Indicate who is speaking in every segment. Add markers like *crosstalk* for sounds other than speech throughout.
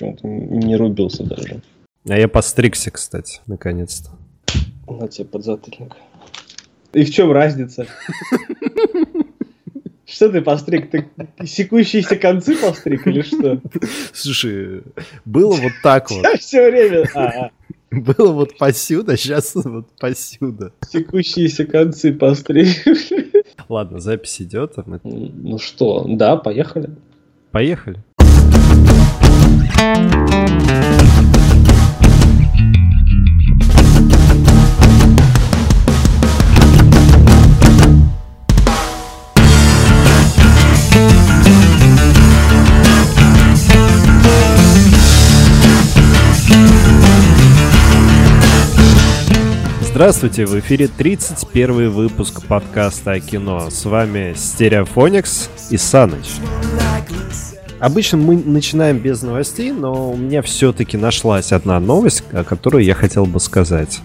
Speaker 1: почему-то не рубился даже.
Speaker 2: А я постригся, кстати, наконец-то.
Speaker 1: На тебе подзатыльник. И в чем разница? *laughs* Что ты постриг? Ты секущиеся концы постриг или что?
Speaker 2: Слушай, было вот так вот.
Speaker 1: Все время. А, а.
Speaker 2: Было вот посюда, сейчас вот посюда.
Speaker 1: Секущиеся концы постриг.
Speaker 2: Ладно, запись идет. а мы-
Speaker 1: Ну что, да, поехали.
Speaker 2: Поехали. Здравствуйте, в эфире 31 выпуск подкаста о кино. С вами Стереофоникс и Саныч. Обычно мы начинаем без новостей, но у меня все-таки нашлась одна новость, о которой я хотел бы сказать.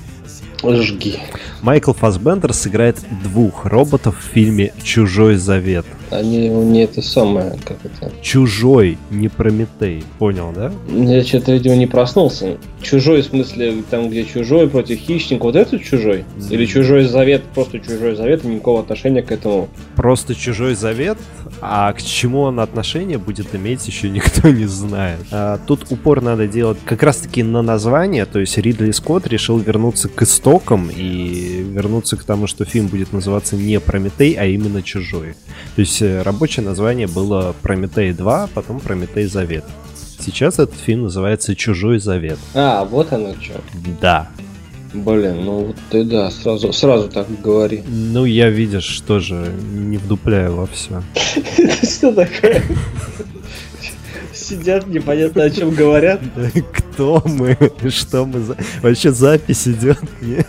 Speaker 1: Жги.
Speaker 2: Майкл Фассбендер сыграет двух роботов в фильме «Чужой завет».
Speaker 1: Они не это самое, как это.
Speaker 2: Чужой, не Прометей. Понял, да?
Speaker 1: Я что-то, видимо, не проснулся. Чужой, в смысле, там, где чужой против хищника, вот этот чужой? Или чужой завет, просто чужой завет, и никакого отношения к этому.
Speaker 2: Просто чужой завет, а к чему он отношение будет иметь, еще никто не знает. А, тут упор надо делать как раз-таки на название, то есть Ридли Скотт решил вернуться к истокам и вернуться к тому, что фильм будет называться не Прометей, а именно Чужой. То есть э, рабочее название было Прометей 2, потом Прометей Завет. Сейчас этот фильм называется Чужой Завет.
Speaker 1: А, вот оно что.
Speaker 2: Да.
Speaker 1: Блин, ну вот ты да, сразу, сразу так говори.
Speaker 2: Ну, я, видишь, тоже не вдупляю во все. *laughs*
Speaker 1: Что такое? Сидят, непонятно о чем говорят.
Speaker 2: Кто мы? Что мы за... Вообще запись идет? Нет.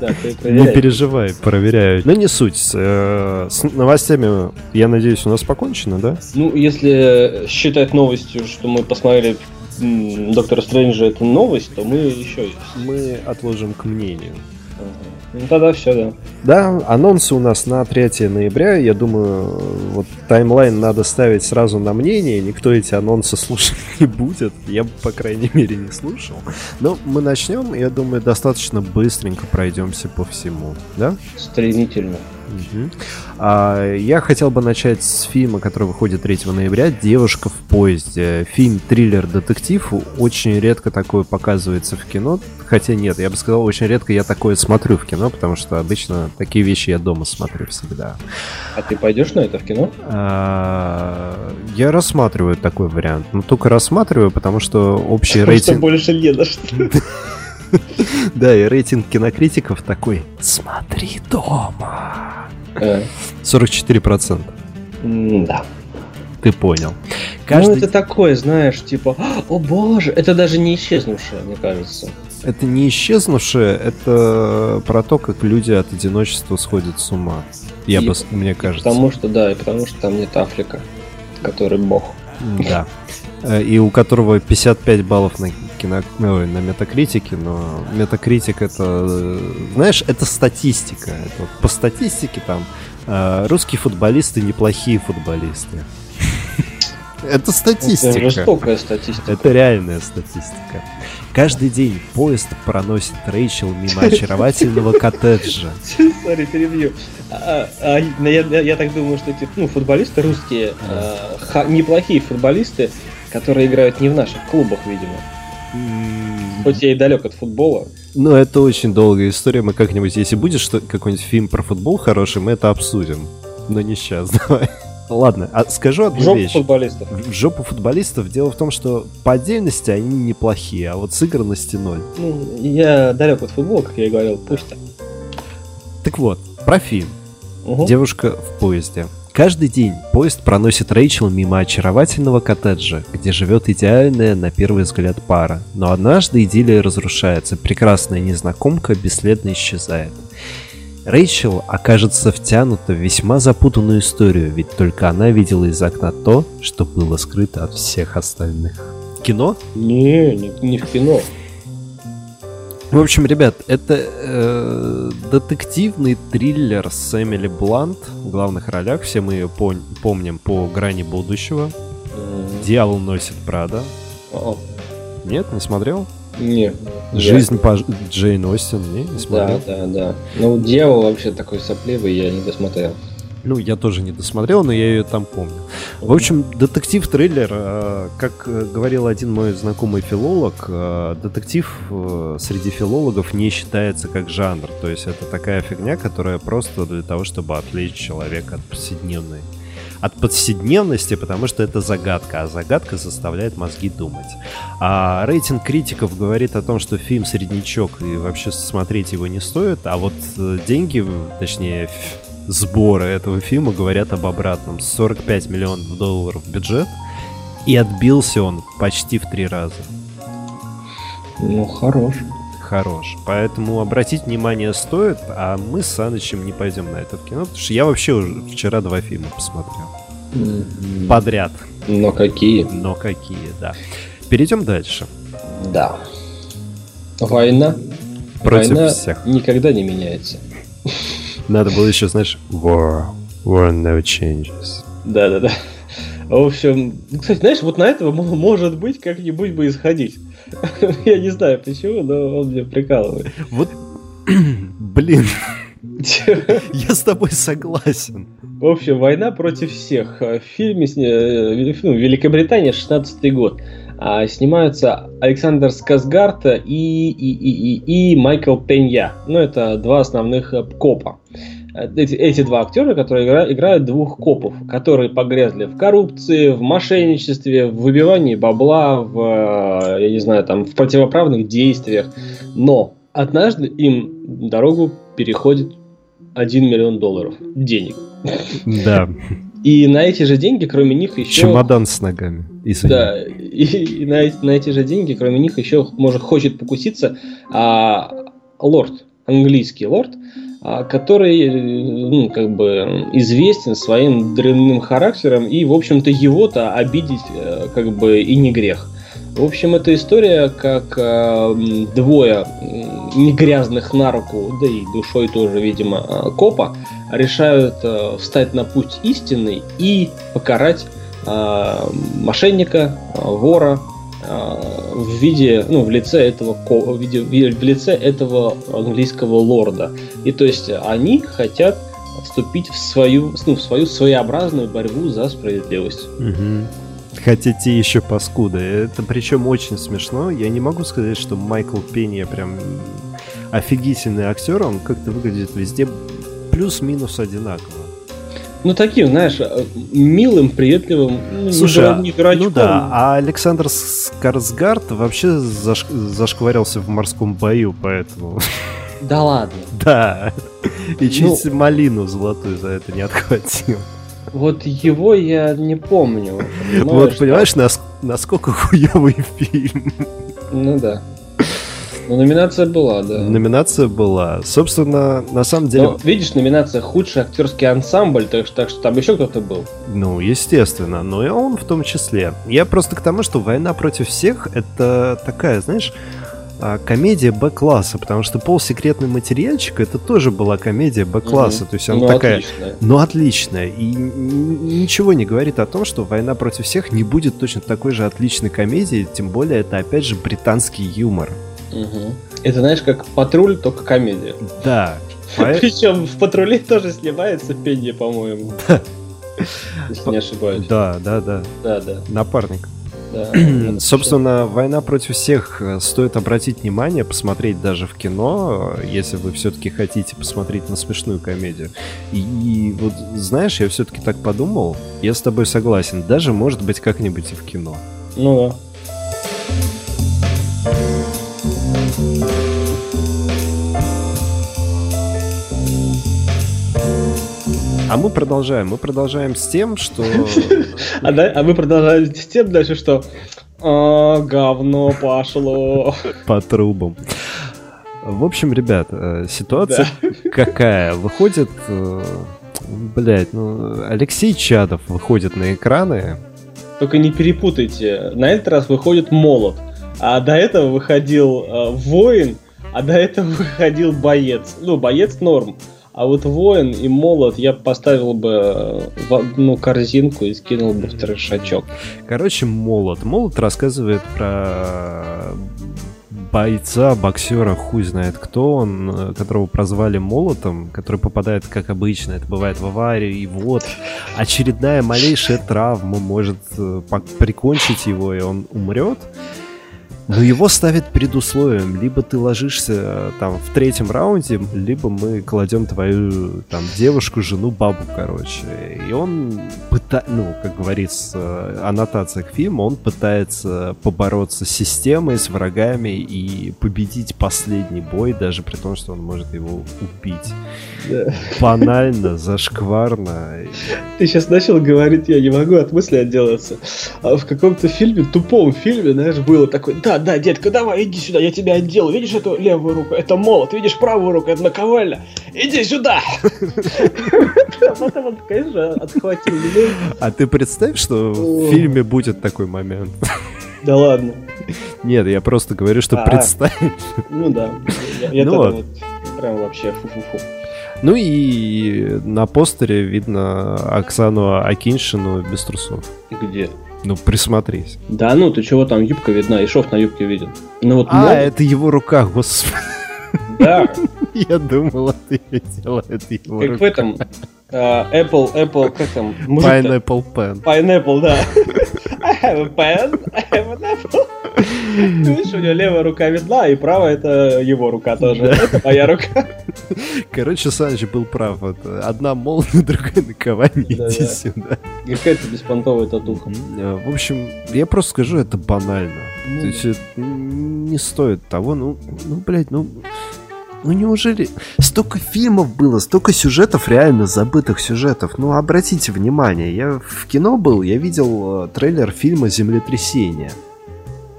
Speaker 1: Да, ты
Speaker 2: Не переживай, проверяю. Но не суть. Э, С новостями, я надеюсь, у нас покончено, да?
Speaker 1: Ну, если считать новостью, что мы посмотрели Доктора Стрэнджа, это новость, то мы еще.
Speaker 2: Мы отложим к мнению.
Speaker 1: Ну тогда все, да.
Speaker 2: Да, анонсы у нас на 3 ноября. Я думаю, вот таймлайн надо ставить сразу на мнение. Никто эти анонсы слушать *laughs* не будет. Я бы, по крайней мере, не слушал. Но мы начнем, я думаю, достаточно быстренько пройдемся по всему. Да?
Speaker 1: Стремительно.
Speaker 2: А, я хотел бы начать с фильма, который выходит 3 ноября «Девушка в поезде». Фильм триллер-детектив. Очень редко такое показывается в кино. Хотя нет, я бы сказал, очень редко я такое смотрю в кино, потому что обычно такие вещи я дома смотрю всегда.
Speaker 1: А ты пойдешь на это в кино?
Speaker 2: А, я рассматриваю такой вариант. Но только рассматриваю, потому что общий
Speaker 1: Потому что
Speaker 2: рейтинг...
Speaker 1: больше не на что. *laughs* *laughs*
Speaker 2: Да, и рейтинг кинокритиков такой «Смотри дома».
Speaker 1: Э,
Speaker 2: 44%.
Speaker 1: м, Да.
Speaker 2: Ты понял.
Speaker 1: Ну,
Speaker 2: Каждый...
Speaker 1: это такое, знаешь, типа, о боже, это даже не исчезнувшее, мне кажется.
Speaker 2: Это не исчезнувшее, это про то, как люди от одиночества сходят с ума. Я
Speaker 1: И-
Speaker 2: бы, мне кажется.
Speaker 1: Потому что, да, и потому что там нет Африка, который бог.
Speaker 2: Да. Э, И у которого 55 баллов на кино... ой, на метакритике, но метакритик это, э, знаешь, это статистика. Это вот по статистике там э, русские футболисты неплохие футболисты. Это *laughs*
Speaker 1: Это
Speaker 2: статистика.
Speaker 1: жестокая статистика.
Speaker 2: Это реальная статистика. Каждый день поезд проносит Рэйчел мимо *laughs* очаровательного коттеджа.
Speaker 1: Сори, перебью. А, а, я, я- я так думаю, что эти ну, футболисты русские, а, ха- неплохие футболисты, которые играют не в наших клубах, видимо. Хоть я и далек от футбола.
Speaker 2: Ну, это очень долгая история. Мы как-нибудь, если будет что какой-нибудь фильм про футбол хороший, мы это обсудим. Но не сейчас, *laughs* давай. Ладно, а скажу
Speaker 1: В
Speaker 2: одну
Speaker 1: жопу
Speaker 2: вещь.
Speaker 1: футболистов.
Speaker 2: В жопу футболистов дело в том, что по отдельности они неплохие, а вот сыгранности ноль.
Speaker 1: Ну, я далек от футбола, как я и говорил, пусть так.
Speaker 2: Так вот, про фильм.
Speaker 1: Угу.
Speaker 2: Девушка в поезде. Каждый день поезд проносит Рэйчел мимо очаровательного коттеджа, где живет идеальная на первый взгляд пара. Но однажды идиллия разрушается, прекрасная незнакомка бесследно исчезает. Рэйчел окажется втянута в весьма запутанную историю, ведь только она видела из окна то, что было скрыто от всех остальных. Кино?
Speaker 1: Не, не, не в кино.
Speaker 2: В общем, ребят, это э, детективный триллер с Эмили Блант в главных ролях. Все мы ее пон- помним по «Грани будущего».
Speaker 1: М,
Speaker 2: «Дьявол носит Прада».
Speaker 1: о,
Speaker 2: Нет, не смотрел?
Speaker 1: Не.
Speaker 2: Жизнь я... по Джейн Остин, не, не смотрел?
Speaker 1: Да, да, да. Ну, дьявол вообще такой сопливый, я не досмотрел.
Speaker 2: Ну, я тоже не досмотрел, но я ее там помню. В общем, детектив-триллер, э, как говорил один мой знакомый филолог, э, детектив э, среди филологов не считается как жанр. То есть это такая фигня, которая просто для того, чтобы отвлечь человека от повседневной от повседневности, потому что это загадка, а загадка заставляет мозги думать. А рейтинг критиков говорит о том, что фильм среднячок и вообще смотреть его не стоит, а вот деньги, точнее сборы этого фильма говорят об обратном. 45 миллионов долларов бюджет, и отбился он почти в три раза.
Speaker 1: Ну, хорош.
Speaker 2: Хорош. Поэтому обратить внимание стоит, а мы с Санычем не пойдем на это в кино, потому что я вообще уже вчера два фильма посмотрел. Mm-hmm. Подряд.
Speaker 1: Но какие?
Speaker 2: Но какие, да. Перейдем дальше.
Speaker 1: Да. Война.
Speaker 2: Против
Speaker 1: Война
Speaker 2: всех.
Speaker 1: никогда не меняется.
Speaker 2: Надо было еще, знаешь, war, war never changes.
Speaker 1: Да-да-да. В общем, кстати, знаешь, вот на этого может быть как-нибудь бы исходить. *laughs* Я не знаю почему, но он меня прикалывает.
Speaker 2: Вот, *clears throat* блин, *laughs* я с тобой согласен.
Speaker 1: В общем, война против всех. В фильме э, ну, Великобритания, 16 год. А, снимаются Александр Сказгард и, и, и, и, и Майкл Пенья. Ну, это два основных э, копа. Э, эти, эти два актера, которые игра, играют двух копов, которые погрязли в коррупции, в мошенничестве, в выбивании бабла, в, э, я не знаю, там, в противоправных действиях. Но однажды им дорогу переходит 1 миллион долларов денег.
Speaker 2: Да. *laughs*
Speaker 1: И на эти же деньги, кроме них, еще...
Speaker 2: Чемодан с ногами.
Speaker 1: Извини. Да, и, и на, на эти же деньги, кроме них, еще может хочет покуситься а, лорд, английский лорд, а, который, ну, как бы, известен своим дрянным характером, и, в общем-то, его-то обидеть, э, как бы, и не грех. В общем, эта история, как э, двое не грязных на руку, да и душой тоже, видимо, э, копа, решают э, встать на путь истинный и покарать э, мошенника, э, вора э, в виде, ну, в лице этого, в, виде, в лице этого английского лорда. И то есть они хотят вступить в свою, ну, в свою своеобразную борьбу за справедливость.
Speaker 2: Угу. Хотите еще паскуды. Это причем очень смешно. Я не могу сказать, что Майкл Пенни прям офигительный актер. Он как-то выглядит везде плюс-минус одинаково.
Speaker 1: Ну, таким, знаешь, милым, приветливым,
Speaker 2: ну, Слушай, не, не ну да, а Александр Скарсгард вообще заш... зашкварился в морском бою, поэтому...
Speaker 1: Да ладно. *laughs*
Speaker 2: Да. И чуть ну... малину золотую за это не отхватил.
Speaker 1: Вот его я не помню. *laughs*
Speaker 2: Вот понимаешь, нас, насколько хуёвый фильм.
Speaker 1: Ну да. Ну, номинация была, да.
Speaker 2: Номинация была. Собственно, на самом деле... Но,
Speaker 1: видишь, номинация худший актерский ансамбль, так что, так что там еще кто-то был.
Speaker 2: Ну, естественно, но и он в том числе. Я просто к тому, что «Война против всех» — это такая, знаешь, а, комедия Б-класса, потому что полусекретный материальчик это тоже была комедия Б-класса, угу. то есть она ну, такая, отличная. но отличная и ничего не говорит о том, что «Война против всех» не будет точно такой же отличной комедией, тем более это опять же британский юмор.
Speaker 1: Угу. Это знаешь как патруль, только комедия.
Speaker 2: Да. *laughs*
Speaker 1: Причем в патруле тоже снимается Пенни, по-моему. *laughs* Если не ошибаюсь.
Speaker 2: Да, да, да.
Speaker 1: Да, да.
Speaker 2: Напарник. *clears throat* Собственно, «Война против всех» э, стоит обратить внимание, посмотреть даже в кино, э, если вы все-таки хотите посмотреть на смешную комедию. И, и вот, знаешь, я все-таки так подумал, я с тобой согласен, даже может быть как-нибудь и в кино.
Speaker 1: Ну да.
Speaker 2: А мы продолжаем. Мы продолжаем с тем, что... *laughs*
Speaker 1: А, а мы продолжаем с тем дальше, что... А, говно пошло. *laughs*
Speaker 2: По трубам. В общем, ребят, э, ситуация да. *laughs* какая? Выходит, э, блядь, ну, Алексей Чадов выходит на экраны.
Speaker 1: Только не перепутайте. На этот раз выходит молот. А до этого выходил э, воин, а до этого выходил боец. Ну, боец норм. А вот воин и молот я поставил бы э, в одну корзинку и скинул бы в трешачок.
Speaker 2: Короче, молот. Молот рассказывает про бойца, боксера, хуй знает кто он, э, которого прозвали молотом, который попадает, как обычно, это бывает в аварию, и вот очередная малейшая травма может э, прикончить его, и он умрет. Но его ставят перед условием, либо ты ложишься э, там в третьем раунде, либо мы кладем твою там девушку, жену, бабу, короче. И он пытается, ну, как говорится, аннотация к фильму, он пытается побороться с системой, с врагами и победить последний бой, даже при том, что он может его убить. Да. Банально, зашкварно.
Speaker 1: Ты сейчас начал говорить, я не могу от мысли отделаться. А в каком-то фильме, тупом фильме, знаешь, было такое, да, да, детка, давай, иди сюда, я тебя отделаю. Видишь эту левую руку? Это молот. Видишь правую руку? Это наковальня. Иди сюда!
Speaker 2: А потом он, конечно, отхватил. А ты представь, что в фильме будет такой момент.
Speaker 1: Да ладно.
Speaker 2: Нет, я просто говорю, что а, представь.
Speaker 1: Ну да. Я ну вот. Прям вообще фу-фу-фу.
Speaker 2: Ну и на постере видно Оксану Акиншину без трусов.
Speaker 1: Где?
Speaker 2: Ну, присмотрись.
Speaker 1: Да ну, ты чего там, юбка видна, и шов на юбке виден. Ну,
Speaker 2: вот а, мод... это его рука, господи.
Speaker 1: Да. *laughs*
Speaker 2: Я думал, ты видела это его
Speaker 1: Как рука. в этом, uh, Apple, Apple, как там?
Speaker 2: Pineapple Pen.
Speaker 1: Pineapple, да. *laughs* I have a pen, I have an apple. Видишь, у него левая рука видна, и правая это его рука тоже. Это моя рука.
Speaker 2: Короче, Саныч был прав. Это одна молния, *laughs* другая наковальня. Иди да. сюда.
Speaker 1: Какая-то беспонтовая татуха.
Speaker 2: А, в общем, я просто скажу, это банально. Ну... То есть это не стоит того, ну, ну, блядь, ну... Ну неужели столько фильмов было, столько сюжетов, реально забытых сюжетов. Ну обратите внимание, я в кино был, я видел э, трейлер фильма «Землетрясение».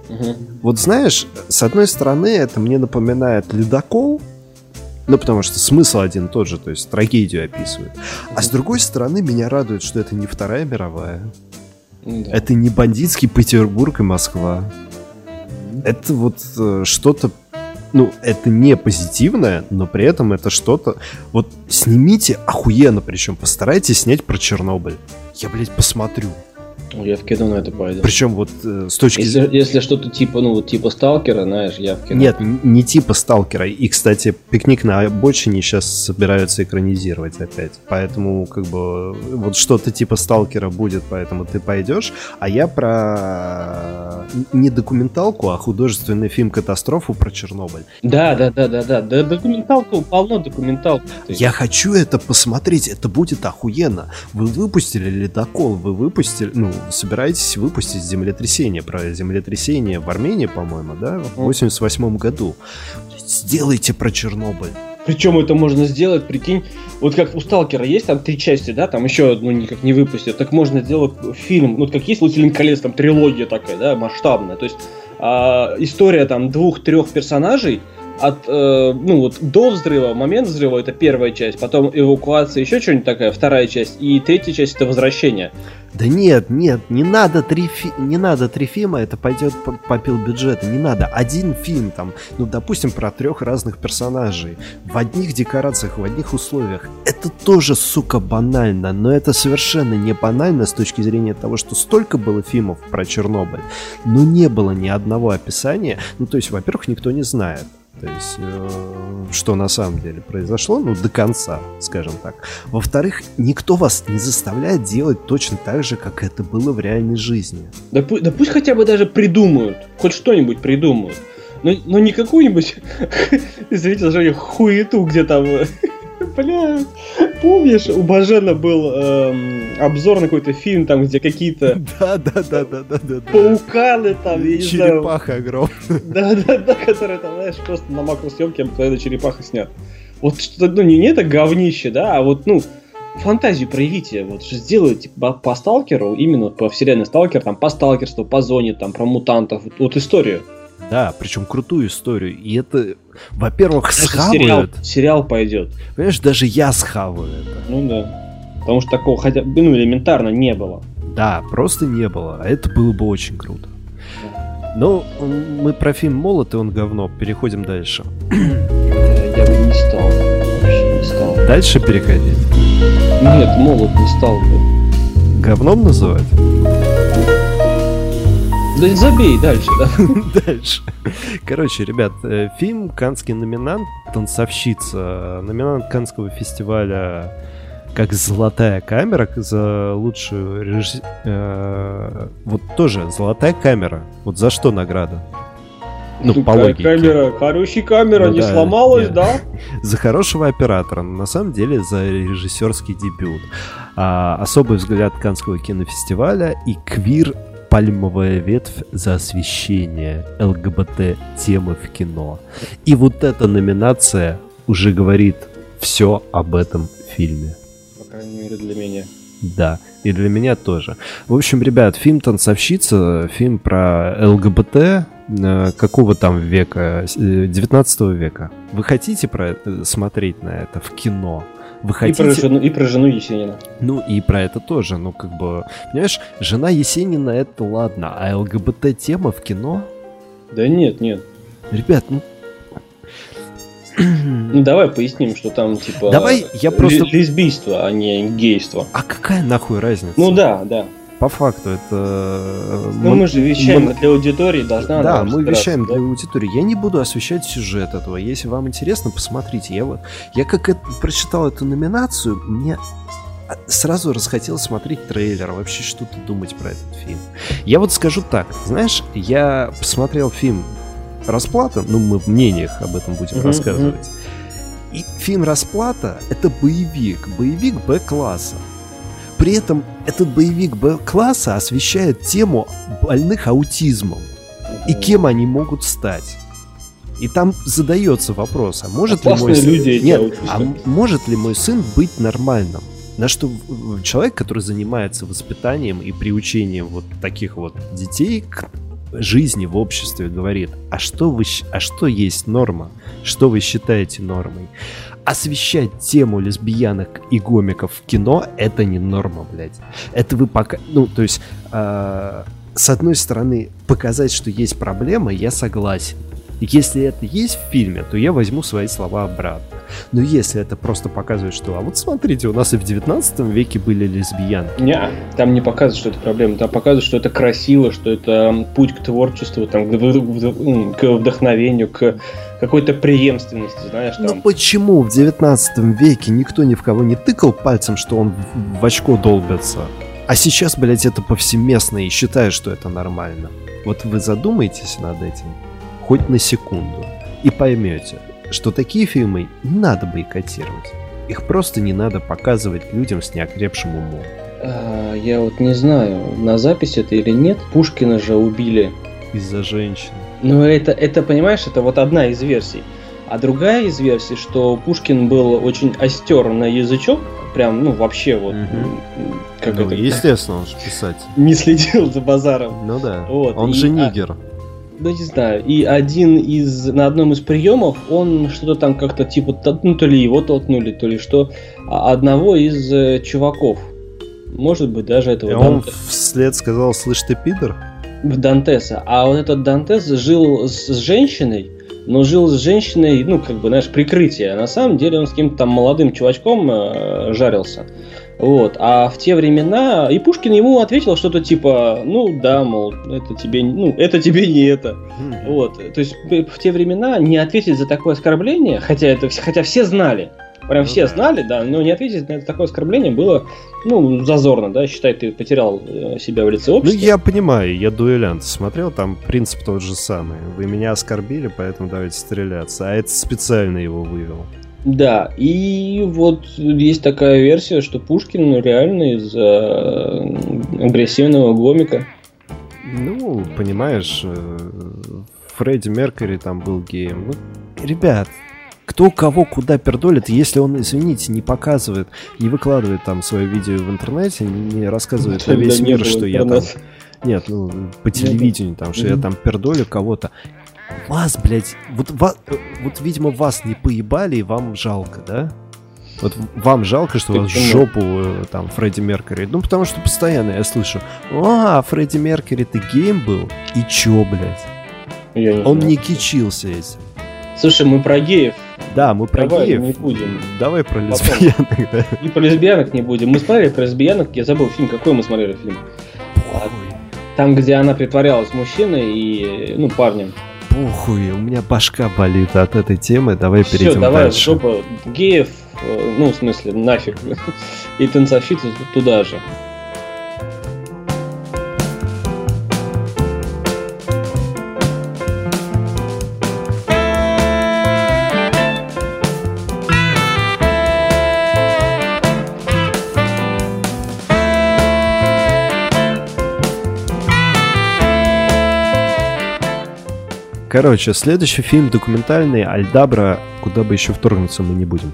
Speaker 2: Угу. Вот знаешь, с одной стороны, это мне напоминает ледокол, ну, потому что смысл один тот же, то есть трагедию описывает. А с другой стороны, меня радует, что это не Вторая мировая. Ну да. Это не бандитский Петербург и Москва. Это вот э, что-то ну, это не позитивное, но при этом это что-то... Вот снимите охуенно, причем постарайтесь снять про Чернобыль. Я, блядь, посмотрю.
Speaker 1: Я в кино на это пойду.
Speaker 2: Причем вот э, с точки
Speaker 1: зрения... Если что-то типа, ну, вот типа сталкера, знаешь, я в кино.
Speaker 2: Нет, не типа сталкера. И, кстати, пикник на обочине сейчас собираются экранизировать опять. Поэтому, как бы, вот что-то типа сталкера будет, поэтому ты пойдешь. А я про не документалку, а художественный фильм «Катастрофу» про Чернобыль.
Speaker 1: Да, да, да, да, да. Да, документалку, полно документалку.
Speaker 2: Я хочу это посмотреть, это будет охуенно. Вы выпустили ледокол, вы выпустили, ну, собираетесь выпустить землетрясение, про землетрясение в Армении, по-моему, да, в 88 году. Сделайте про Чернобыль.
Speaker 1: Причем это можно сделать, прикинь, вот как у Сталкера есть там три части, да, там еще одну никак не выпустят, так можно сделать фильм, ну, как есть «Властелин колец», там трилогия такая, да, масштабная, то есть а, история там двух-трех персонажей, от, э, ну вот, до взрыва, момент взрыва это первая часть, потом эвакуация, еще что-нибудь такая, вторая часть, и третья часть это возвращение.
Speaker 2: Да нет, нет, не надо три, фи... не надо три фильма, это пойдет по, попил бюджета, не надо. Один фильм там, ну, допустим, про трех разных персонажей, в одних декорациях, в одних условиях. Это тоже, сука, банально, но это совершенно не банально с точки зрения того, что столько было фильмов про Чернобыль, но не было ни одного описания. Ну, то есть, во-первых, никто не знает. То есть, э, что на самом деле произошло, ну, до конца, скажем так. Во-вторых, никто вас не заставляет делать точно так же, как это было в реальной жизни.
Speaker 1: Да, да пусть хотя бы даже придумают, хоть что-нибудь придумают. Но, но не какую-нибудь, *laughs* извините за хуету, где там Бля, помнишь, у Бажена был эм, обзор на какой-то фильм, там, где какие-то... *laughs*
Speaker 2: Да, да, да, да, да, да.
Speaker 1: Пауканы там,
Speaker 2: я не знаю. Черепаха огромная. *laughs*
Speaker 1: Да, да, да, которые там, знаешь, просто на макросъемке когда черепаха снят. Вот что, ну, не, не это говнище, да, а вот, ну, фантазию проявите, вот сделайте по, по сталкеру, именно по вселенной сталкер, там, по сталкерству, по зоне, там, про мутантов, вот, вот историю.
Speaker 2: Да, причем крутую историю. И это, во-первых, схавают.
Speaker 1: Сериал, сериал пойдет.
Speaker 2: Понимаешь, даже я схаваю это.
Speaker 1: Ну да. Потому что такого хотя бы, ну, элементарно не было.
Speaker 2: Да, просто не было. А это было бы очень круто. Ну, мы про фильм «Молот» и он говно. Переходим дальше.
Speaker 1: Я бы не стал. Вообще не стал.
Speaker 2: Дальше переходи.
Speaker 1: Нет, «Молот» не стал бы.
Speaker 2: Говном называть?
Speaker 1: Да забей дальше, да. *laughs*
Speaker 2: Дальше. Короче, ребят, э, фильм «Канский номинант», «Танцовщица», номинант Канского фестиваля как золотая камера за лучшую режи... э, вот тоже золотая камера. Вот за что награда?
Speaker 1: Ну, по логике. Камера, хорошая камера, ну, не да, сломалась, нет. да? *laughs*
Speaker 2: За хорошего оператора, на самом деле за режиссерский дебют. А, особый взгляд Канского кинофестиваля и квир пальмовая ветвь за освещение ЛГБТ-темы в кино. И вот эта номинация уже говорит все об этом фильме.
Speaker 1: По крайней мере, для меня.
Speaker 2: Да, и для меня тоже. В общем, ребят, фильм «Танцовщица», фильм про ЛГБТ, э, какого там века? 19 э, века. Вы хотите про это, смотреть на это в кино? Вы хотите...
Speaker 1: и, про жену, и про жену Есенина.
Speaker 2: Ну, и про это тоже. Ну, как бы, понимаешь, жена Есенина это ладно, а ЛГБТ-тема в кино?
Speaker 1: Да нет, нет.
Speaker 2: Ребят, ну, *clears throat*
Speaker 1: ну давай поясним, что там типа
Speaker 2: давай я просто
Speaker 1: лесбийство, а не гейство.
Speaker 2: А какая нахуй разница?
Speaker 1: Ну да, да.
Speaker 2: По факту это...
Speaker 1: Ну мы, мы же вещаем мы... для аудитории, должна
Speaker 2: Да, мы вещаем да? для аудитории. Я не буду освещать сюжет этого. Если вам интересно, посмотрите. Я вот, я как это, прочитал эту номинацию, мне сразу расхотелось смотреть трейлер, вообще что-то думать про этот фильм. Я вот скажу так, знаешь, я посмотрел фильм «Расплата», ну, мы в мнениях об этом будем uh-huh, рассказывать. И фильм «Расплата» — это боевик, боевик Б-класса. При этом этот боевик Б-класса освещает тему больных аутизмом и кем они могут стать. И там задается вопрос, а может ли мой сын...
Speaker 1: люди
Speaker 2: Нет, а может ли мой сын быть нормальным? На что человек, который занимается воспитанием и приучением вот таких вот детей к жизни в обществе, говорит, а что вы, а что есть норма? Что вы считаете нормой? Освещать тему лесбиянок и гомиков в кино это не норма, блядь. Это вы пока... Ну, то есть, э, с одной стороны, показать, что есть проблема, я согласен. Если это есть в фильме, то я возьму свои слова обратно. Но если это просто показывает, что а вот смотрите, у нас и в 19 веке были лесбиянки.
Speaker 1: Не, там не показывают, что это проблема. Там показывают, что это красиво, что это путь к творчеству, там, к вдохновению, к какой-то преемственности, знаешь.
Speaker 2: Там. Ну почему в 19 веке никто ни в кого не тыкал пальцем, что он в очко долбится? А сейчас, блядь, это повсеместно и считаю, что это нормально. Вот вы задумаетесь над этим хоть на секунду и поймете, что такие фильмы не надо бойкотировать. Их просто не надо показывать людям с неокрепшим умом.
Speaker 1: А, я вот не знаю, на записи это или нет. Пушкина же убили.
Speaker 2: Из-за женщин.
Speaker 1: Ну, это, это, понимаешь, это вот одна из версий. А другая из версий, что Пушкин был очень остер на язычок, прям, ну, вообще вот... Угу.
Speaker 2: Как ну, это, естественно, он же писать. *laughs*
Speaker 1: Не следил за базаром.
Speaker 2: Ну да, вот. он и, же а нигер. А,
Speaker 1: ну не знаю. И один из на одном из приемов он что-то там как-то типа ну то ли его толкнули, то ли что а одного из э, чуваков. Может быть даже этого. И
Speaker 2: он вслед сказал, слышь ты пидор?
Speaker 1: В Дантеса. А вот этот Дантес жил с, женщиной, но жил с женщиной, ну, как бы, знаешь, прикрытие. А на самом деле он с каким-то там молодым чувачком э, жарился. Вот. А в те времена и Пушкин ему ответил что-то типа, ну да, мол, это тебе, ну, это тебе не это. Вот. То есть в те времена не ответить за такое оскорбление, хотя это хотя все знали, прям ну, все да. знали, да, но не ответить на это такое оскорбление было, ну, зазорно, да, считай, ты потерял э, себя в лице общества.
Speaker 2: Ну, я понимаю, я дуэлянт смотрел, там принцип тот же самый. Вы меня оскорбили, поэтому давайте стреляться. А это специально его вывел.
Speaker 1: Да, и вот есть такая версия, что Пушкин реально из э, агрессивного гомика.
Speaker 2: Ну, понимаешь, э, Фредди Меркьюри там был геем. Ну, ребят, кто кого куда пердолит, если он, извините, не показывает, не выкладывает там свое видео в интернете, не рассказывает на весь мир, что я там... Нет, ну, по телевидению там, что я там пердолю кого-то. Вас, блядь, вот, вас, вот, видимо, вас не поебали, и вам жалко, да? Вот вам жалко, что вас жопу э, там Фредди Меркьюри. Ну, потому что постоянно я слышу, а, Фредди Меркьюри, ты гейм был? И чё, блядь? Я не Он знаю. не кичился этим.
Speaker 1: Слушай, мы про геев.
Speaker 2: Да, мы про
Speaker 1: Давай
Speaker 2: геев.
Speaker 1: не будем.
Speaker 2: Давай про лесбиянок, да.
Speaker 1: И про лесбиянок не будем. Мы смотрели про лесбиянок, я забыл фильм, какой мы смотрели фильм.
Speaker 2: Похуй.
Speaker 1: Там, где она притворялась мужчиной и, ну, парнем.
Speaker 2: Похуй, у меня башка болит от этой темы, давай Все, перейдем давай, дальше.
Speaker 1: жопа геев, э, ну, в смысле, нафиг, *laughs* и танцовщицы туда же.
Speaker 2: Короче, следующий фильм документальный Альдабра, куда бы еще вторгнуться мы не будем.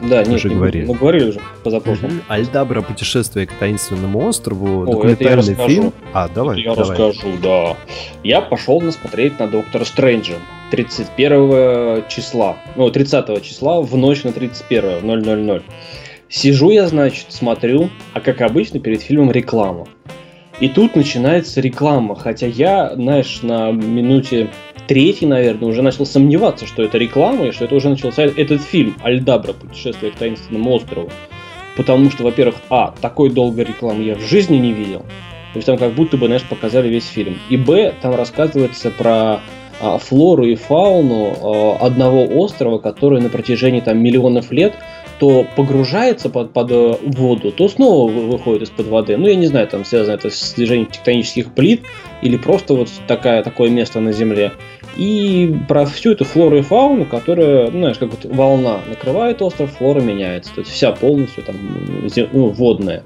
Speaker 1: Да, нет, уже не говорили. Мы говорили уже позапрошлом.
Speaker 2: Альдабра путешествие к таинственному острову. О, документальный это я фильм.
Speaker 1: А, давай. Это я давай. расскажу, да. Я пошел насмотреть на Доктора Стрэнджа 31 числа. Ну, 30 числа в ночь на 31 000. Сижу я, значит, смотрю, а как обычно перед фильмом реклама. И тут начинается реклама, хотя я, знаешь, на минуте третий, наверное, уже начал сомневаться, что это реклама, и что это уже начался этот фильм «Альдабра. Путешествие к таинственному острову». Потому что, во-первых, а, такой долгой рекламы я в жизни не видел. То есть там как будто бы, знаешь, показали весь фильм. И б, там рассказывается про а, флору и фауну а, одного острова, который на протяжении там миллионов лет то погружается под, под э, воду, то снова выходит из-под воды. Ну, я не знаю, там связано это с движением тектонических плит или просто вот такая, такое место на Земле. И про всю эту флору и фауну, которая, ну, знаешь, как вот волна накрывает остров, флора меняется. То есть вся полностью там ну, водная.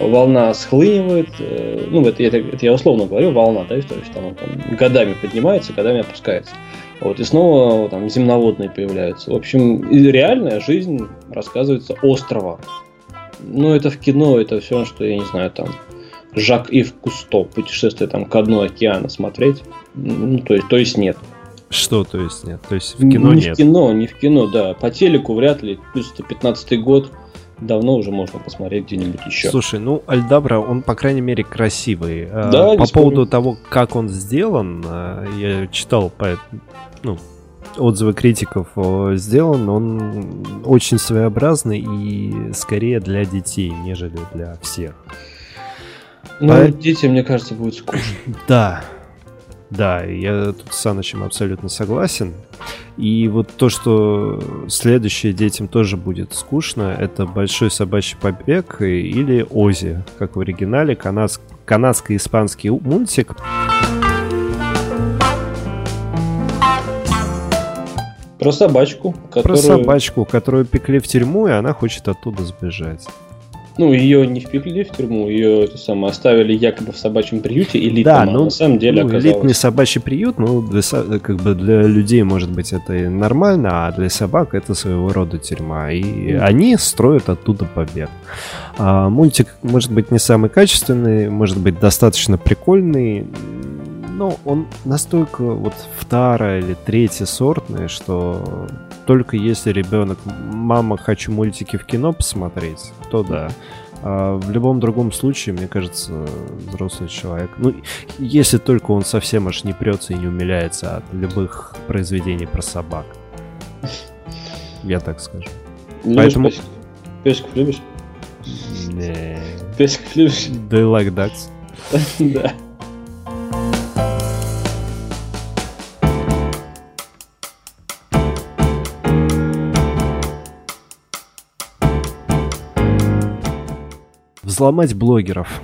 Speaker 1: Волна схлынивает, э, ну, это, это, это я условно говорю, волна, да, то есть там, там годами поднимается, годами опускается. Вот, и снова там земноводные появляются. В общем, реальная жизнь рассказывается острова. Ну, это в кино, это все, что, я не знаю, там, Жак Ив Кусто, путешествие там к дну океана смотреть. Ну, то есть, то есть нет.
Speaker 2: Что, то есть нет? То есть в кино
Speaker 1: не
Speaker 2: нет?
Speaker 1: в кино, не в кино, да. По телеку вряд ли. Плюс это 15 год. Давно уже можно посмотреть где-нибудь еще.
Speaker 2: Слушай, ну Альдабра, он, по крайней мере, красивый. А, да, По поводу того, как он сделан, а, я читал по, ну, отзывы критиков сделан, он очень своеобразный и скорее для детей, нежели для всех.
Speaker 1: Ну, По... детям, мне кажется, будет скучно.
Speaker 2: Да, да, я тут с Санычем абсолютно согласен. И вот то, что следующее детям тоже будет скучно, это «Большой собачий побег» или «Ози», как в оригинале, канадск... канадско-испанский мультик.
Speaker 1: Про собачку,
Speaker 2: которую... Про собачку, которую пекли в тюрьму, и она хочет оттуда сбежать.
Speaker 1: Ну, ее не впекли в тюрьму, ее это самое, оставили якобы в собачьем приюте элитном, да, ну, а на самом деле
Speaker 2: ну,
Speaker 1: оказалось...
Speaker 2: элитный собачий приют, ну, для, как бы для людей, может быть, это и нормально, а для собак это своего рода тюрьма. И mm. они строят оттуда побег. А, мультик, может быть, не самый качественный, может быть, достаточно прикольный, но он настолько вот вторая или третья сортный, что только если ребенок, мама, хочу мультики в кино посмотреть, то да. А в любом другом случае, мне кажется, взрослый человек. Ну, если только он совсем аж не прется и не умиляется от любых произведений про собак. Я так скажу.
Speaker 1: Любишь Поэтому... песиков? Песиков любишь?
Speaker 2: Не.
Speaker 1: Песиков любишь?
Speaker 2: Do you like ducks? *laughs*
Speaker 1: да.
Speaker 2: Взломать блогеров.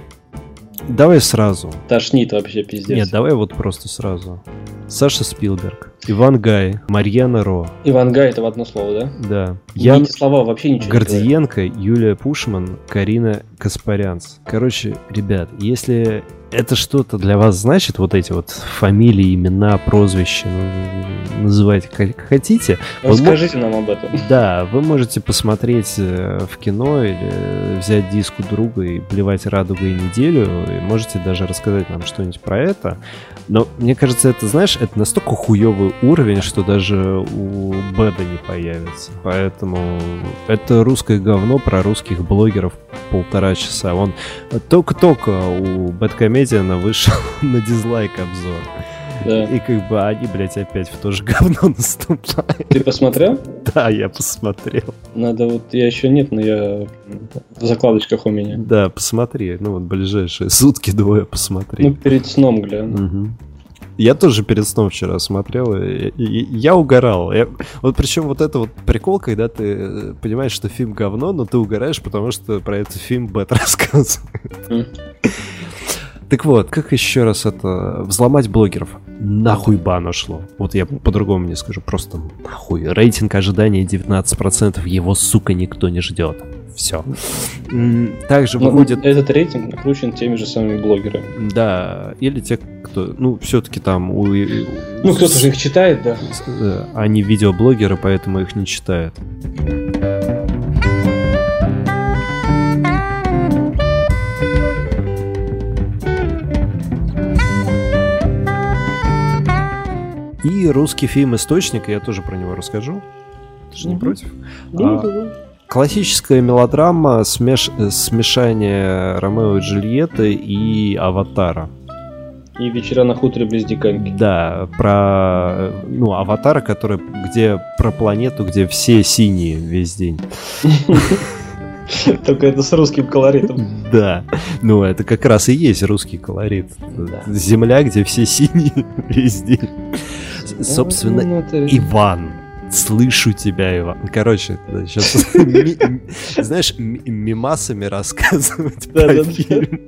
Speaker 2: Давай сразу.
Speaker 1: Тошнит вообще пиздец.
Speaker 2: Нет, давай вот просто сразу. Саша Спилберг, Иван Гай, Марьяна Ро.
Speaker 1: Иван Гай это в одно слово, да?
Speaker 2: Да.
Speaker 1: Ян... Эти слова вообще ничего
Speaker 2: Гордиенко, Юлия Пушман, Карина Каспарянц. Короче, ребят, если это что-то для вас значит, вот эти вот фамилии, имена, прозвища, ну, называйте как хотите.
Speaker 1: Расскажите нам об этом. *laughs*
Speaker 2: Да, вы можете посмотреть э, в кино или взять диск у друга и плевать радугой неделю, и можете даже рассказать нам что-нибудь про это. Но мне кажется, это, знаешь, это настолько уровень, что даже у Бэда не появится. Поэтому это русское говно про русских блогеров полтора часа. Он только-только у Бэткомедиана вышел *laughs* на дизлайк обзор.
Speaker 1: Да.
Speaker 2: И как бы они, блядь, опять в то же *laughs* говно наступают.
Speaker 1: Ты посмотрел?
Speaker 2: Да, я посмотрел.
Speaker 1: Надо вот, я еще нет, но я в закладочках у меня.
Speaker 2: Да, посмотри. Ну вот ближайшие сутки двое посмотри.
Speaker 1: Ну, перед сном гляну.
Speaker 2: Мгм. Я тоже перед сном вчера смотрел, и, и- и я угорал. Я- вот причем вот это вот прикол, когда ты э, понимаешь, что фильм говно, но ты угораешь, потому что про этот фильм Бет *laughs* рассказывает. Так вот, как еще раз это... Взломать блогеров. Нахуй бано шло. Вот я по-другому не скажу. Просто нахуй. Рейтинг ожидания 19%. Его, сука, никто не ждет. Все. Также
Speaker 1: Ну,
Speaker 2: выходит...
Speaker 1: Этот рейтинг накручен теми же самыми блогерами.
Speaker 2: Да, или те, кто... Ну, все-таки там у...
Speaker 1: Ну, кто-то же их читает, да.
Speaker 2: Э, Они видеоблогеры, поэтому их не читают. И русский фильм «Источник», я тоже про него расскажу. Ты же не против?
Speaker 1: Ну,
Speaker 2: А. Классическая мелодрама, смеш... смешание Ромео и Джульетты и Аватара.
Speaker 1: И вечера на хуторе близ Диканьки.
Speaker 2: Да, про ну, аватара, который, где про планету, где все синие весь день.
Speaker 1: Только это с русским колоритом.
Speaker 2: Да, ну это как раз и есть русский колорит. Земля, где все синие *laughs* весь день. С- Собственно,
Speaker 1: Ну,
Speaker 2: Иван. Слышу тебя, Иван. Короче, сейчас, *laughs* знаешь, мимасами рассказывать про фильм.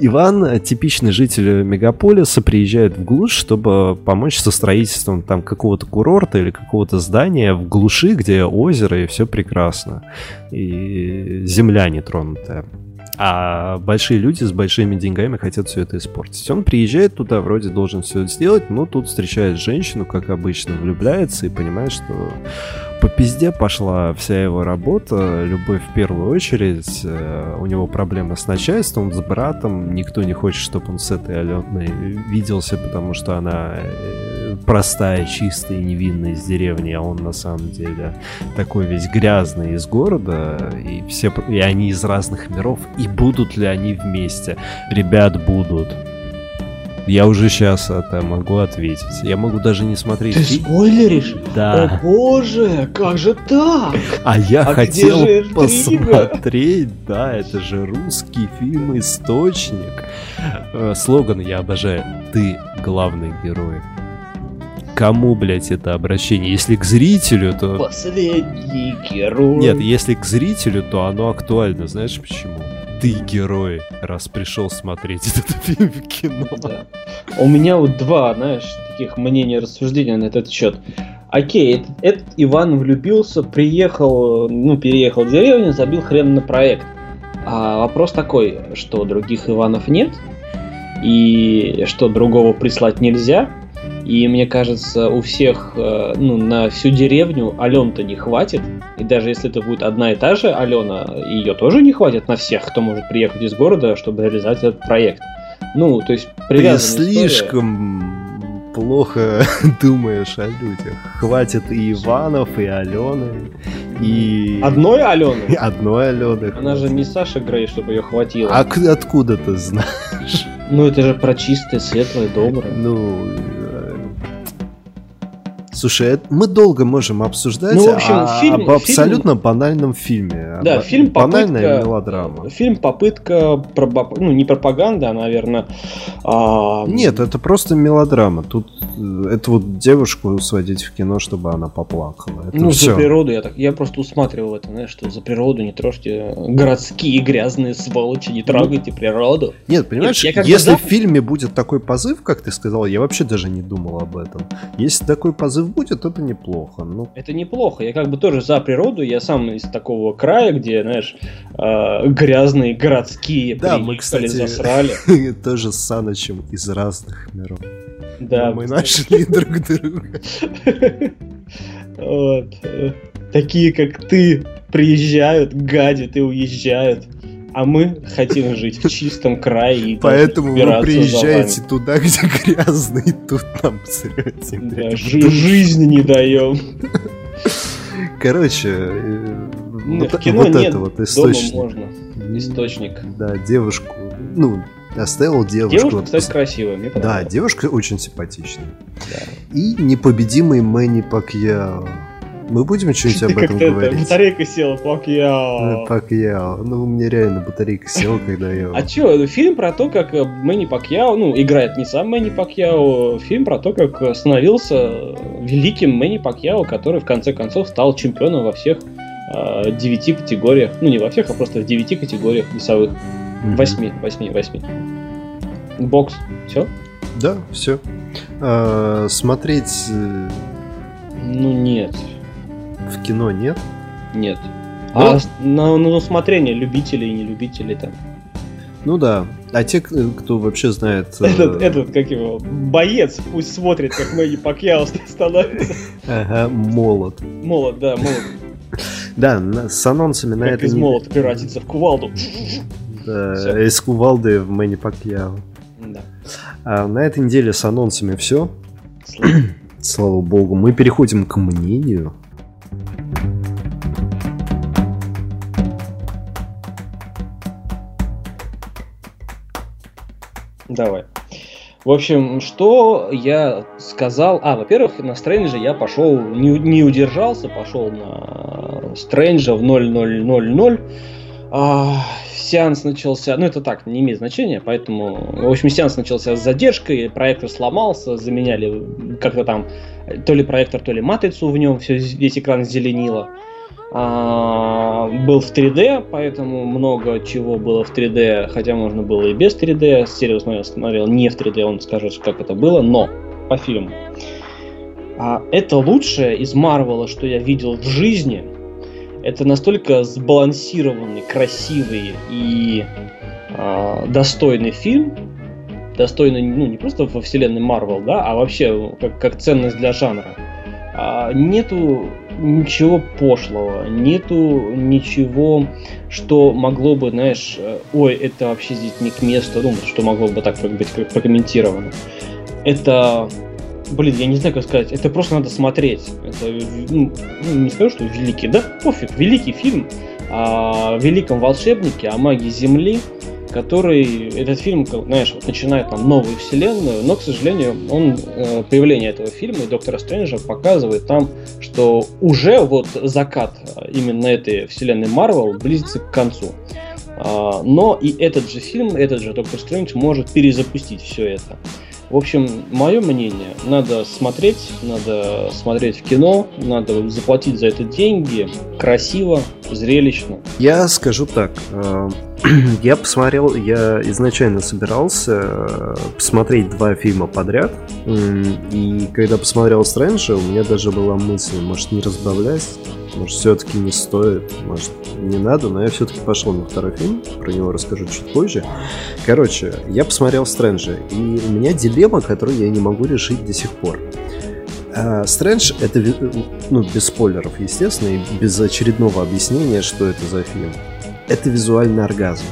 Speaker 2: Иван, типичный житель мегаполиса, приезжает в глушь, чтобы помочь со строительством там какого-то курорта или какого-то здания в глуши, где озеро и все прекрасно. И земля нетронутая. А большие люди с большими деньгами хотят все это испортить. Он приезжает туда, вроде должен все сделать, но тут встречает женщину, как обычно, влюбляется и понимает, что по пизде пошла вся его работа, любовь в первую очередь, э, у него проблемы с начальством, с братом, никто не хочет, чтобы он с этой Аленой виделся, потому что она э, простая, чистая и невинная из деревни, а он на самом деле такой весь грязный из города, и все, и они из разных миров, и будут ли они вместе? Ребят, будут. Я уже сейчас это могу ответить. Я могу даже не смотреть
Speaker 1: Ты спойлеришь?
Speaker 2: Да.
Speaker 1: О боже, как же так?
Speaker 2: А я
Speaker 1: А
Speaker 2: хотел посмотреть, да, это же русский фильм «Источник». Э, Слоган я обожаю. Ты главный герой. Кому, блядь, это обращение? Если к зрителю, то...
Speaker 1: Последний герой.
Speaker 2: Нет, если к зрителю, то оно актуально. Знаешь почему? Ты герой, раз пришел смотреть *laughs* этот фильм в кино.
Speaker 1: Да. У меня вот два, знаешь, таких мнения, рассуждения на этот счет. Окей, этот, этот Иван влюбился, приехал, ну, переехал в деревню, забил хрен на проект. А вопрос такой, что других Иванов нет, и что другого прислать нельзя, и мне кажется, у всех, э, ну, на всю деревню Ален-то не хватит. И даже если это будет одна и та же Алена, ее тоже не хватит на всех, кто может приехать из города, чтобы реализовать этот проект. Ну, то есть
Speaker 2: Ты
Speaker 1: привязанная история.
Speaker 2: слишком плохо *laughs* думаешь о людях. Хватит и Иванов, и Алены, и...
Speaker 1: Одной Алены? *laughs*
Speaker 2: одной Алены.
Speaker 1: Она же не Саша Грей, чтобы ее хватило.
Speaker 2: А откуда ты знаешь?
Speaker 1: Ну, это же про чистое, светлое, доброе.
Speaker 2: Ну... э, Слушай, это- мы долго можем обсуждать
Speaker 1: Ну, в общем,
Speaker 2: о-
Speaker 1: фильм-
Speaker 2: об абсолютно банальном фильме.
Speaker 1: Да,
Speaker 2: Об-
Speaker 1: фильм
Speaker 2: Банальная
Speaker 1: попытка,
Speaker 2: мелодрама.
Speaker 1: Фильм попытка, пропа- ну не пропаганда, а, наверное. а,
Speaker 2: Нет, это просто мелодрама. Тут э, это вот девушку сводить в кино, чтобы она поплакала. Это
Speaker 1: Ну,
Speaker 2: все.
Speaker 1: за природу я так. Я просто усматривал это, знаешь, что за природу не трожьте городские грязные сволочи, не трогайте природу.
Speaker 2: Нет, понимаешь,
Speaker 1: бы
Speaker 2: если в фильме будет такой позыв, как ты сказал, я вообще даже не думал об этом. Если такой позыв будет, это неплохо. Ну,
Speaker 1: Это неплохо. Я как бы тоже за природу. Я сам из такого края, где, знаешь, а, грязные городские
Speaker 2: Да, мы, кстати,
Speaker 1: засрали. *laughs*
Speaker 2: тоже с Санычем из разных миров.
Speaker 1: Да,
Speaker 2: Мы нашли друг друга. *laughs*
Speaker 1: Э, Такие, как ты, приезжают, гадят и уезжают. А мы хотим жить в чистом крае и
Speaker 2: Поэтому вы приезжаете туда, где грязно, и тут нам срете.
Speaker 1: Да,
Speaker 2: блядь.
Speaker 1: жи- жизни не даем.
Speaker 2: Короче, э,
Speaker 1: Нет,
Speaker 2: вот,
Speaker 1: в кино
Speaker 2: вот
Speaker 1: нет,
Speaker 2: это вот источник.
Speaker 1: можно. Источник.
Speaker 2: Да, девушку, ну, Оставил девушку.
Speaker 1: Девушка, кстати, красивая, мне
Speaker 2: Да, девушка очень симпатичная. Да. И непобедимый Мэнни Пакьяо. Мы будем что-нибудь об этом говорить?
Speaker 1: батарейка села, Пакьяо.
Speaker 2: Э, Пакьяо. Ну, у меня реально батарейка села, когда я...
Speaker 1: А чё, фильм про то, как э, Мэнни Пакьяо, ну, играет не сам Мэнни Пакьяо, фильм про то, как становился великим Мэнни Пакьяо, который в конце концов стал чемпионом во всех э, девяти категориях. Ну, не во всех, а просто в девяти категориях весовых. Восьми, восьми, восьми. Бокс. Все?
Speaker 2: Да, все. А, смотреть...
Speaker 1: Ну, нет.
Speaker 2: В кино нет?
Speaker 1: Нет. Да? А на, на усмотрение любителей и нелюбителей там.
Speaker 2: Ну да. А те, кто вообще знает... *laughs*
Speaker 1: Этот, э... этот как его, боец, пусть смотрит, как Мэгги Пакьяо становится.
Speaker 2: Ага, молот.
Speaker 1: Молот, да, молот.
Speaker 2: Да, с анонсами на
Speaker 1: это... из молота превратится в кувалду.
Speaker 2: Да, из кувалды в Мэнни Пакьяо. Да. А на этой неделе с анонсами все. Слава богу. Мы переходим к мнению.
Speaker 1: Давай. В общем, что я сказал? А, во-первых, на Стрэнджа я пошел, не, не удержался, пошел на Стрэнджа в 0000. А, сеанс начался, ну это так, не имеет значения, поэтому, в общем, сеанс начался с задержкой, проектор сломался, заменяли как-то там то ли проектор, то ли матрицу в нем, все, весь экран зеленило. А, был в 3D, поэтому много чего было в 3D, хотя можно было и без 3D. Серию смотрел, смотрел не в 3D, он скажет, как это было, но по фильму. А, это лучшее из Марвела, что я видел в жизни. Это настолько сбалансированный, красивый и а, достойный фильм, достойный ну, не просто во вселенной Марвел, да, а вообще как, как ценность для жанра. А, нету ничего пошлого, нету ничего, что могло бы, знаешь, э, ой, это вообще здесь не к месту, ну, что могло бы так быть прокомментировано. Это, блин, я не знаю, как сказать, это просто надо смотреть. Это, ну, ну не скажу, что великий, да, пофиг, великий фильм о великом волшебнике, о магии Земли, который этот фильм, знаешь, вот начинает там новую вселенную, но, к сожалению, он э, появление этого фильма и Доктора Стрэнджа показывает там, что уже вот закат э, именно этой вселенной Марвел близится к концу. А, но и этот же фильм, этот же Доктор Стрэндж может перезапустить все это. В общем, мое мнение, надо смотреть, надо смотреть в кино, надо заплатить за это деньги, красиво, зрелищно.
Speaker 2: Я скажу так, э, *clears throat* я посмотрел, я изначально собирался э, посмотреть два фильма подряд, и когда посмотрел Стрэнджа, у меня даже была мысль, может не разбавлять, может, все-таки не стоит, может, не надо, но я все-таки пошел на второй фильм, про него расскажу чуть позже. Короче, я посмотрел Стрэнджа, и у меня дилемма, которую я не могу решить до сих пор. Стрэндж uh, это, ну, без спойлеров, естественно, и без очередного объяснения, что это за фильм. Это визуальный оргазм.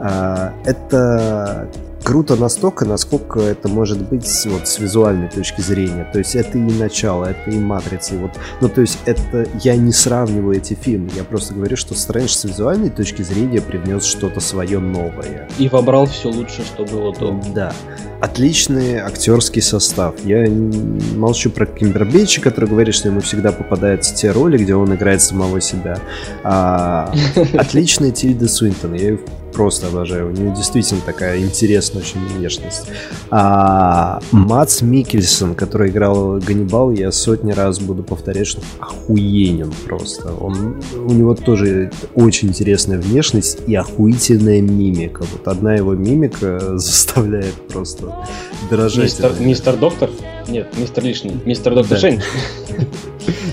Speaker 2: Uh, это круто настолько, насколько это может быть вот с визуальной точки зрения. То есть это и начало, это и матрица. И вот, ну то есть это я не сравниваю эти фильмы, я просто говорю, что Стрэндж с визуальной точки зрения привнес что-то свое новое.
Speaker 1: И вобрал все лучшее, что было до.
Speaker 2: Да. Отличный актерский состав. Я молчу про Кимбербейча, который говорит, что ему всегда попадаются те роли, где он играет самого себя. А, *laughs* отличная Тильда Суинтон. Я ее просто обожаю. У нее действительно такая интересная очень внешность. А Мац Микельсон, который играл Ганнибал, я сотни раз буду повторять, что охуенен просто. Он, у него тоже очень интересная внешность и охуительная мимика. Вот одна его мимика *laughs* заставляет просто дрожать.
Speaker 1: Мистер, мистер Доктор? Нет, мистер лишний. Мистер Доктор да. Шейн.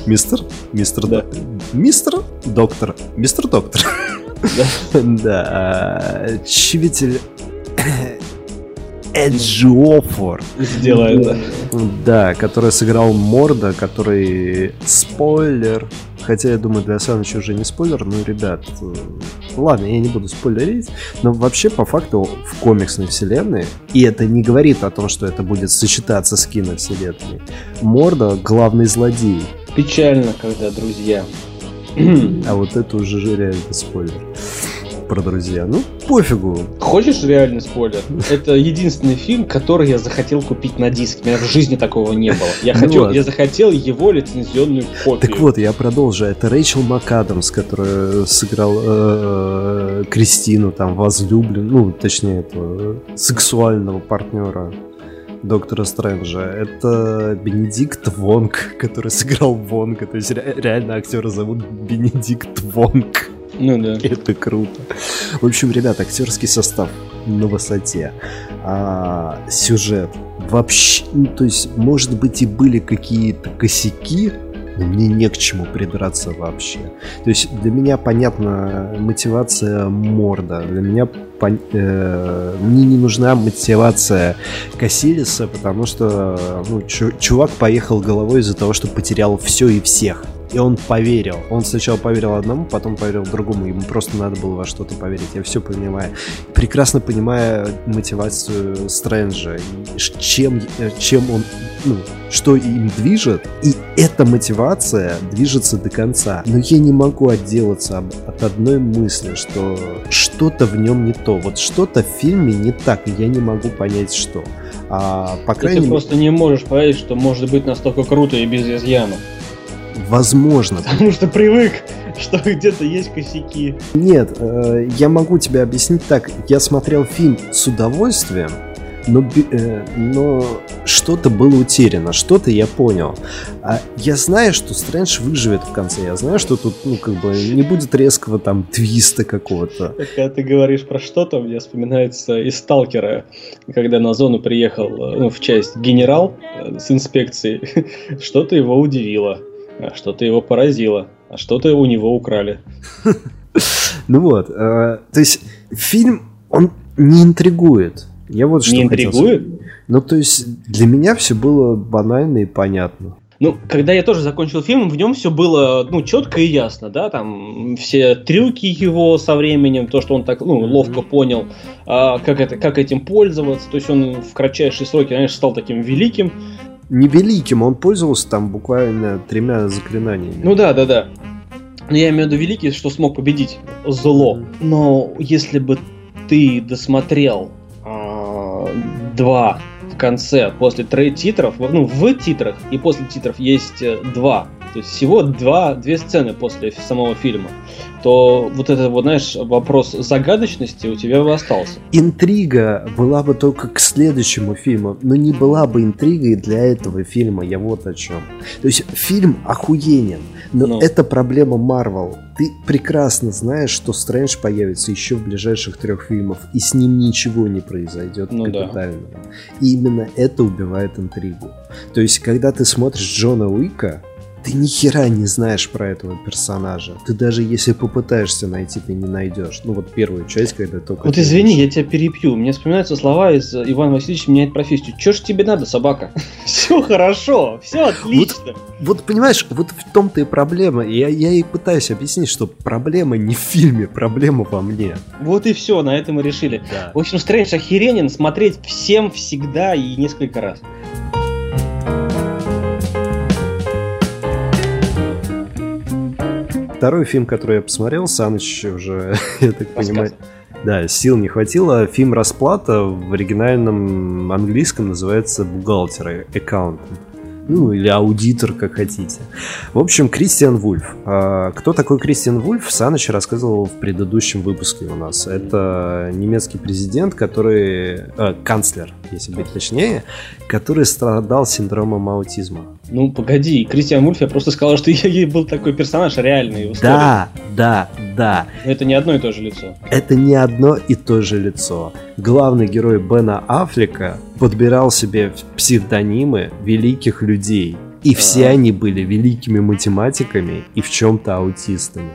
Speaker 2: Мистер? Мистер да. Мистер Доктор. Мистер Доктор. Да. А, чивитель Эджиофор.
Speaker 1: Сделает,
Speaker 2: да. который сыграл Морда, который спойлер. Хотя, я думаю, для Саныча уже не спойлер, но, ребят, э, ладно, я не буду спойлерить, но вообще, по факту, в комиксной вселенной, и это не говорит о том, что это будет сочетаться с киновселенной, Морда — главный злодей.
Speaker 1: Печально, когда друзья *clears throat*
Speaker 2: а вот это уже реально спойлер. про друзья. Ну, пофигу.
Speaker 1: Хочешь реальный спойлер? Это единственный фильм, который я захотел купить на диск. У меня в жизни такого не было. Я, *laughs* ну хотел, вот. я захотел его лицензионную копию.
Speaker 2: Так вот, я продолжу. Это Рэйчел МакАдамс, которая сыграл э, э, Кристину, там, возлюблен, ну, точнее, этого, сексуального партнера Доктора Стрэнджа. Это Бенедикт Вонг, который сыграл Вонга. То есть ре- реально актера зовут Бенедикт Вонг.
Speaker 1: Ну да.
Speaker 2: Это круто. В общем, ребят, актерский состав на высоте. А, сюжет. Вообще, ну, то есть, может быть, и были какие-то косяки, мне не к чему придраться вообще. То есть для меня понятна мотивация Морда, для меня пон... э, мне не нужна мотивация Кассилиса, потому что ну, чувак поехал головой из-за того, что потерял все и всех. И он поверил. Он сначала поверил одному, потом поверил другому. Ему просто надо было во что-то поверить. Я все понимаю. Прекрасно понимаю мотивацию Стрэнджа. Чем, чем он... Ну, что им движет. И эта мотивация движется до конца. Но я не могу отделаться от одной мысли, что что-то в нем не то. Вот что-то в фильме не так, и я не могу понять, что. А,
Speaker 1: по крайней мере... Ты просто не можешь понять, что может быть настолько круто и без изъянов.
Speaker 2: Возможно.
Speaker 1: Потому что привык, что где-то есть косяки.
Speaker 2: Нет, э, я могу тебе объяснить так. Я смотрел фильм с удовольствием, но, э, но что-то было утеряно, что-то я понял. А я знаю, что Стрэндж выживет в конце. Я знаю, что тут, ну, как бы, не будет резкого там твиста какого-то.
Speaker 1: Когда ты говоришь про что-то, мне вспоминается из Сталкера, когда на зону приехал, ну, в часть генерал э, с инспекцией, *laughs* что-то его удивило. А что-то его поразило, а что-то у него украли. *laughs*
Speaker 2: Ну вот, э, то есть фильм, он не интригует. Я вот что
Speaker 1: не интригует?
Speaker 2: Ну, то есть для меня все было банально и понятно.
Speaker 1: Ну, когда я тоже закончил фильм, в нем все было, ну, четко и ясно, да, там все трюки его со временем, то, что он так, ну, ловко понял, а, как, это, как этим пользоваться, то есть он в кратчайшие сроки, конечно, стал таким великим,
Speaker 2: невеликим, он пользовался там буквально тремя заклинаниями.
Speaker 1: Ну да, да, да. Но я имею в виду великий, что смог победить зло. Но если бы ты досмотрел э, два в конце после титров, ну в титрах и после титров есть э, два то есть всего два, две сцены после самого фильма, то вот это вот, знаешь, вопрос загадочности у тебя бы остался.
Speaker 2: Интрига была бы только к следующему фильму, но не была бы интригой для этого фильма, я вот о чем. То есть фильм охуенен, но ну. это проблема Марвел. Ты прекрасно знаешь, что Стрэндж появится еще в ближайших трех фильмах, и с ним ничего не произойдет ну, капитального. Да. И именно это убивает интригу. То есть, когда ты смотришь Джона Уика, ты ни хера не знаешь про этого персонажа. Ты даже если попытаешься найти, ты не найдешь. Ну вот первую часть, когда только...
Speaker 1: Вот извини, я тебя перепью. Мне вспоминаются слова из Ивана Васильевича меняет профессию. Че ж тебе надо, собака? *laughs* Все хорошо, все отлично.
Speaker 2: Вот, вот понимаешь, вот в том-то и проблема. Я, я и пытаюсь объяснить, что проблема не в фильме, проблема во мне.
Speaker 1: Вот и все, на этом мы решили. Да. В общем, Стрэндж охеренен смотреть всем всегда и несколько раз.
Speaker 2: Второй фильм, который я посмотрел, Саныч уже, *laughs* я так понимаю, да, сил не хватило. Фильм «Расплата» в оригинальном английском называется «Бухгалтер», «Accountant» ну или аудитор, как хотите. В общем, Кристиан Вульф. А, кто такой Кристиан Вульф, Саныч рассказывал в предыдущем выпуске у нас. Это немецкий президент, который... Э, канцлер, если быть точнее, который страдал синдромом аутизма.
Speaker 1: Ну, погоди, Кристиан Вульф, я просто сказал, что *laughs* я был такой персонаж реальный.
Speaker 2: Да, да, да.
Speaker 1: Это не одно и то же лицо.
Speaker 2: Это не одно и то же лицо. Главный герой Бена Аффлека подбирал себе псевдонимы великих людей. И все они были великими математиками и в чем-то аутистами.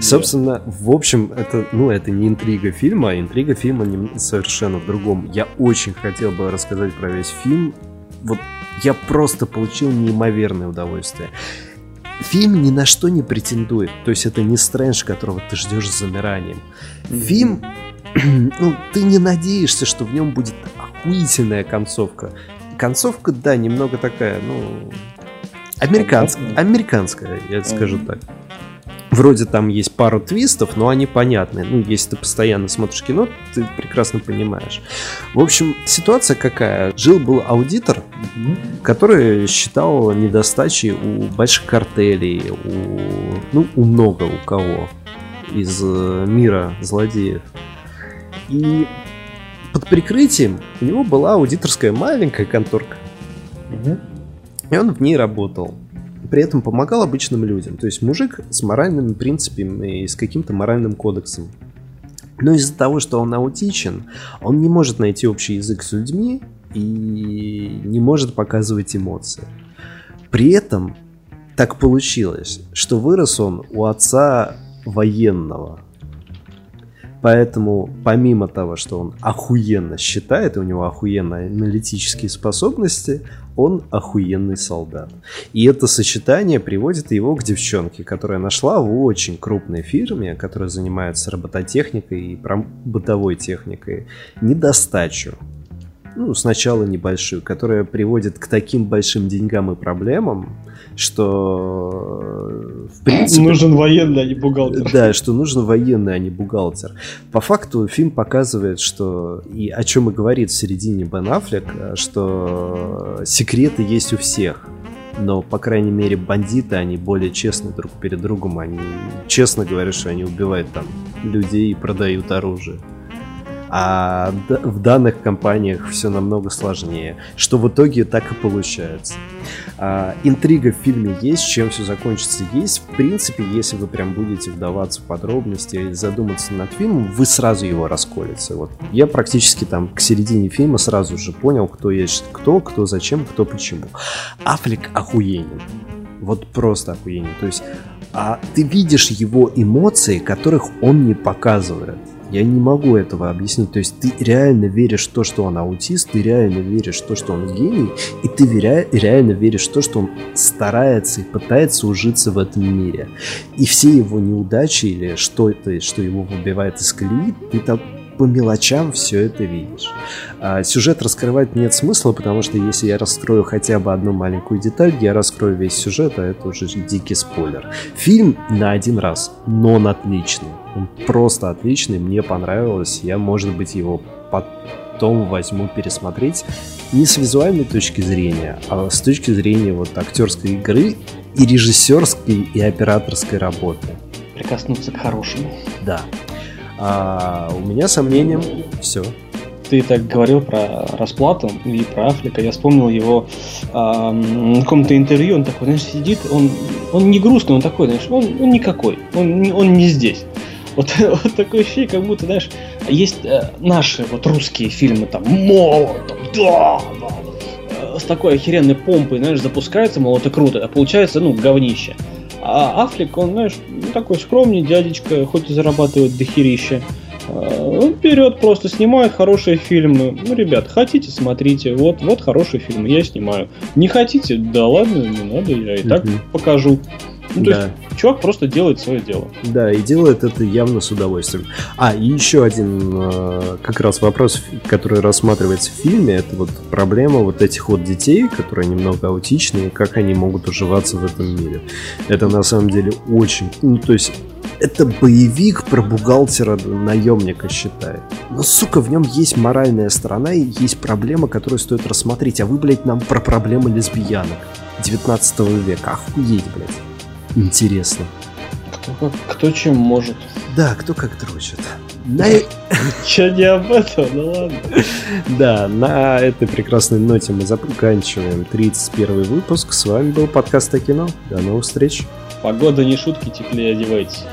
Speaker 2: Собственно, в общем, это, ну, это не интрига фильма, а интрига фильма не, совершенно в другом. Я очень хотел бы рассказать про весь фильм. Вот я просто получил неимоверное удовольствие. Фильм ни на что не претендует. То есть это не Стрэндж, которого ты ждешь с замиранием. Фильм, *clears throat* ну, ты не надеешься, что в нем будет охуительная концовка. Концовка, да, немного такая, ну, американская, американская, я скажу так. Вроде там есть пару твистов, но они понятны. Ну, если ты постоянно смотришь кино, ты прекрасно понимаешь. В общем, ситуация какая? Жил был аудитор, который считал недостачи у больших картелей, у, ну, у много у кого из э, мира злодеев. И под прикрытием у него была аудиторская маленькая конторка. И он в ней работал при этом помогал обычным людям. То есть мужик с моральными принципами и с каким-то моральным кодексом. Но из-за того, что он аутичен, он не может найти общий язык с людьми и не может показывать эмоции. При этом так получилось, что вырос он у отца военного. Поэтому, помимо того, что он охуенно считает, и у него охуенные аналитические способности, он охуенный солдат. И это сочетание приводит его к девчонке, которая нашла в очень крупной фирме, которая занимается робототехникой и бытовой техникой, недостачу ну, сначала небольшую, которая приводит к таким большим деньгам и проблемам, что
Speaker 1: в принципе... Нужен военный, а не бухгалтер.
Speaker 2: Да, что нужен военный, а не бухгалтер. По факту фильм показывает, что... И о чем и говорит в середине Бен Аффлек, что секреты есть у всех. Но, по крайней мере, бандиты, они более честны друг перед другом. Они честно говорят, что они убивают там людей и продают оружие. А в данных компаниях все намного сложнее, что в итоге так и получается. А, интрига в фильме есть, чем все закончится есть. В принципе, если вы прям будете вдаваться в подробности и задуматься над фильмом, вы сразу его расколете. Вот я практически там к середине фильма сразу же понял, кто есть кто, кто зачем, кто почему. Аффлек охуенен. Вот просто охуенен. То есть а ты видишь его эмоции, которых он не показывает. Я не могу этого объяснить. То есть ты реально веришь в то, что он аутист, ты реально веришь в то, что он гений, и ты веря- реально веришь в то, что он старается и пытается ужиться в этом мире. И все его неудачи или что это, что его выбивает из колеи, ты там по мелочам все это видишь. А сюжет раскрывать нет смысла, потому что если я раскрою хотя бы одну маленькую деталь, я раскрою весь сюжет, а это уже дикий спойлер. Фильм на один раз, но он отличный. Он просто отличный, мне понравилось. Я, может быть, его потом возьму пересмотреть. Не с визуальной точки зрения, а с точки зрения вот актерской игры и режиссерской и операторской работы.
Speaker 1: Прикоснуться к хорошему.
Speaker 2: Да. А у меня сомнением все.
Speaker 1: Ты так говорил про расплату и про Африка. Я вспомнил его а, на каком-то интервью. Он такой, знаешь, сидит, он, он не грустный, он такой, знаешь, он, он никакой, он, он не здесь. *laughs* Вот, вот такое ощущение, как будто, знаешь, есть э, наши вот русские фильмы, там, молот, там, да, да, э, с такой охеренной помпой, знаешь, запускается, мол, это круто, а получается, ну, говнище. А Афлик, он, знаешь, ну, такой скромный дядечка, хоть и зарабатывает дохерища. Он вперед просто снимает хорошие фильмы. Ну, ребят, хотите, смотрите. Вот, вот хороший фильм, я снимаю. Не хотите, да ладно, не надо, я и так покажу. Ну, то да. есть чувак просто делает свое дело.
Speaker 2: Да, и делает это явно с удовольствием. А, и еще один э, как раз вопрос, который рассматривается в фильме, это вот проблема вот этих вот детей, которые немного аутичные, как они могут уживаться в этом мире. Это на самом деле очень... Ну, то есть это боевик про бухгалтера наемника считает. Но, сука, в нем есть моральная сторона и есть проблема, которую стоит рассмотреть. А вы, блядь, нам про проблемы лесбиянок 19 века. Охуеть, блядь интересно.
Speaker 1: Кто, как, кто чем может.
Speaker 2: Да, кто как дрочит. На... *laughs*
Speaker 1: Че не об этом, ну ладно.
Speaker 2: Да, на этой прекрасной ноте мы заканчиваем 31 выпуск. С вами был подкаст о кино. До новых встреч.
Speaker 1: Погода не шутки, теплее одевайтесь.